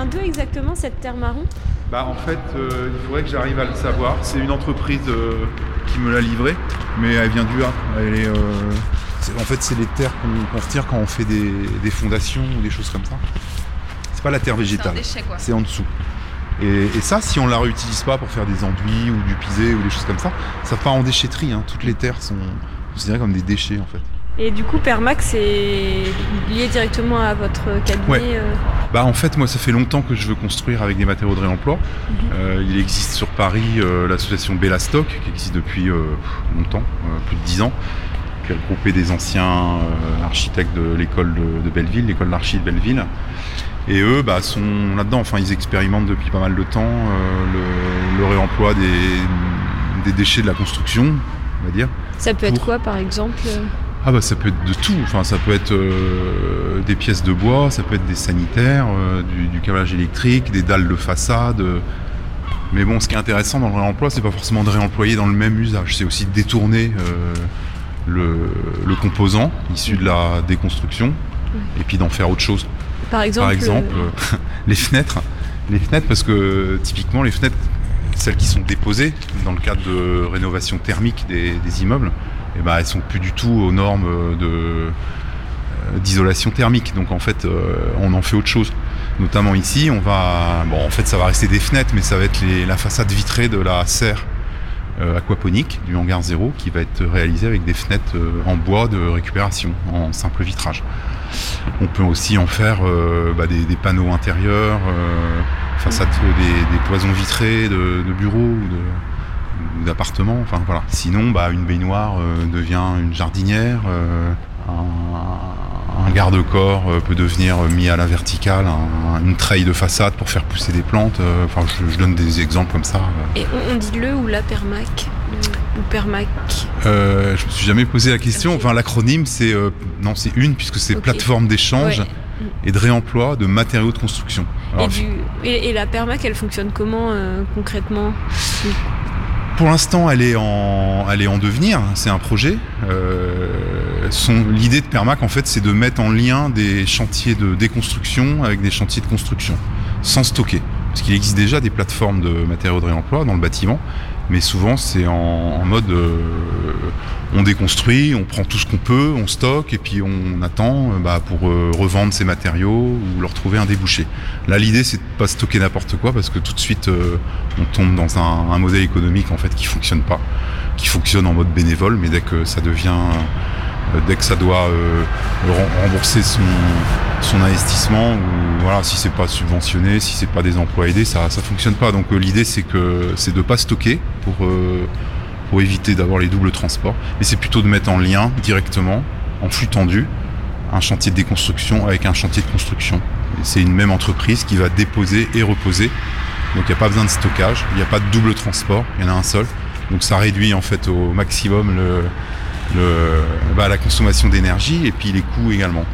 vient d'où exactement cette terre marron? Bah en fait, euh, il faudrait que j'arrive à le savoir. C'est une entreprise euh, qui me l'a livrée, mais elle vient du Havre. Elle est, euh, c'est- en fait, c'est les terres qu'on qu'on retire quand on fait des, des fondations ou des choses comme ça. C'est pas la terre C'est végétale, déchet quoi. c'est en dessous. Et, et ça, si on la réutilise pas pour faire des enduits ou du pisé ou des choses comme ça, ça part en déchetterie. hein. Toutes les terres sont considérées comme des déchets en fait. Et du coup, Permac, c'est lié directement à votre cabinet Ouais. euh, Bah en fait moi ça fait longtemps que je veux construire avec des matériaux de réemploi. Euh, il existe sur Paris euh, l'association Bellastock qui existe depuis euh, longtemps, plus de 10 ans, qui a regroupé des anciens architectes de l'école de, de Belleville, l'école d'archi de Belleville. Et eux bah, sont là-dedans, enfin ils expérimentent depuis pas mal de temps le, le réemploi des, des déchets de la construction, on va dire. Ça peut être Pour- quoi, par exemple Ah bah ça peut être de tout, enfin ça peut être euh, des pièces de bois, ça peut être des sanitaires, euh, du, du câblage électrique, des dalles de façade. euh. Mais bon, ce qui est intéressant dans le réemploi, c'est pas forcément de réemployer dans le même usage, c'est aussi de détourner le, le composant issu de la déconstruction et puis d'en faire autre chose. Par exemple, Par exemple, les fenêtres. Les fenêtres, parce que typiquement, les fenêtres, celles qui sont déposées dans le cadre de rénovation thermique des, des immeubles, eh ben, elles sont plus du tout aux normes euh, euh, d'isolation thermique. Donc en fait, euh, on en fait autre chose. Notamment ici, on va. Bon, en fait, ça va rester des fenêtres, mais ça va être la façade vitrée de la serre aquaponique du hangar zéro qui va être réalisée avec des fenêtres en bois de récupération, en simple vitrage. On peut aussi en faire bah, des, panneaux intérieurs, façade, des, des cloisons vitrées de, de bureaux ou de- ou d'appartements. Enfin voilà. Sinon, bah, une baignoire euh, devient une jardinière. euh, un, un garde-corps euh, peut devenir mis à la verticale, un- une treille de façade pour faire pousser des plantes. Enfin, je, je donne des exemples comme ça. et on, dit le ou la Permac Ou Permac Euh, je me suis jamais posé la question. Enfin, l'acronyme, c'est euh, non, c'est une puisque c'est plateforme d'échange Ouais. et de réemploi de matériaux de construction. et, Alors, du- et- et la Permac, elle fonctionne comment euh, concrètement? Pour l'instant, elle est en, devenir. C'est un projet. Euh, l'idée de Permac, en fait, c'est de mettre en lien des chantiers de déconstruction avec des chantiers de construction, sans stocker. Parce qu'il existe déjà des plateformes de matériaux de réemploi dans le bâtiment, mais souvent c'est en, mode euh, on déconstruit, on prend tout ce qu'on peut, on stocke et puis on attend euh, bah, pour euh, revendre ces matériaux ou leur trouver un débouché. Là, l'idée c'est de pas stocker n'importe quoi parce que tout de suite on tombe dans un, un modèle économique en fait qui fonctionne pas, qui fonctionne en mode bénévole, mais dès que ça devient, dès que ça doit euh, rem- rembourser son, son investissement ou voilà, si c'est pas subventionné, si c'est pas des emplois aidés, ça ça fonctionne pas. Donc euh, l'idée c'est que c'est de pas stocker pour euh, pour éviter d'avoir les doubles transports, mais c'est plutôt de mettre en lien directement, en flux tendu, un chantier de déconstruction avec un chantier de construction. C'est une même entreprise qui va déposer et reposer. Donc il n'y a pas besoin de stockage, il n'y a pas de double transport, il y en a un seul. Donc ça réduit en fait au maximum le, le- bah, la consommation d'énergie et puis les coûts également.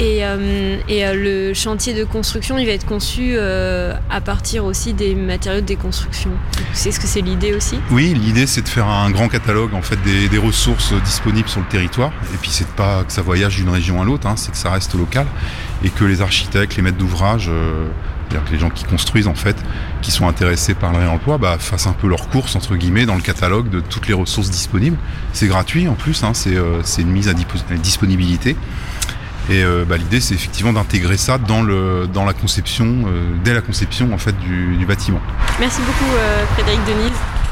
Et, euh, et euh, le chantier de construction, il va être conçu euh, à partir aussi des matériaux de déconstruction. C'est ce que c'est l'idée aussi? Oui, l'idée c'est de faire un grand catalogue en fait des, des ressources disponibles sur le territoire. Et puis c'est pas que ça voyage d'une région à l'autre, hein, c'est que ça reste local et que les architectes, les maîtres d'ouvrage, c'est-à-dire que les gens qui construisent en fait, qui sont intéressés par le réemploi, bah, fassent un peu leur course entre guillemets dans le catalogue de toutes les ressources disponibles. C'est gratuit en plus, hein, c'est euh, une mise à disponibilité. Et euh, bah, l'idée c'est effectivement d'intégrer ça dans, le, dans la conception, euh, dès la conception en fait du, du bâtiment. Merci beaucoup Frédéric Denise.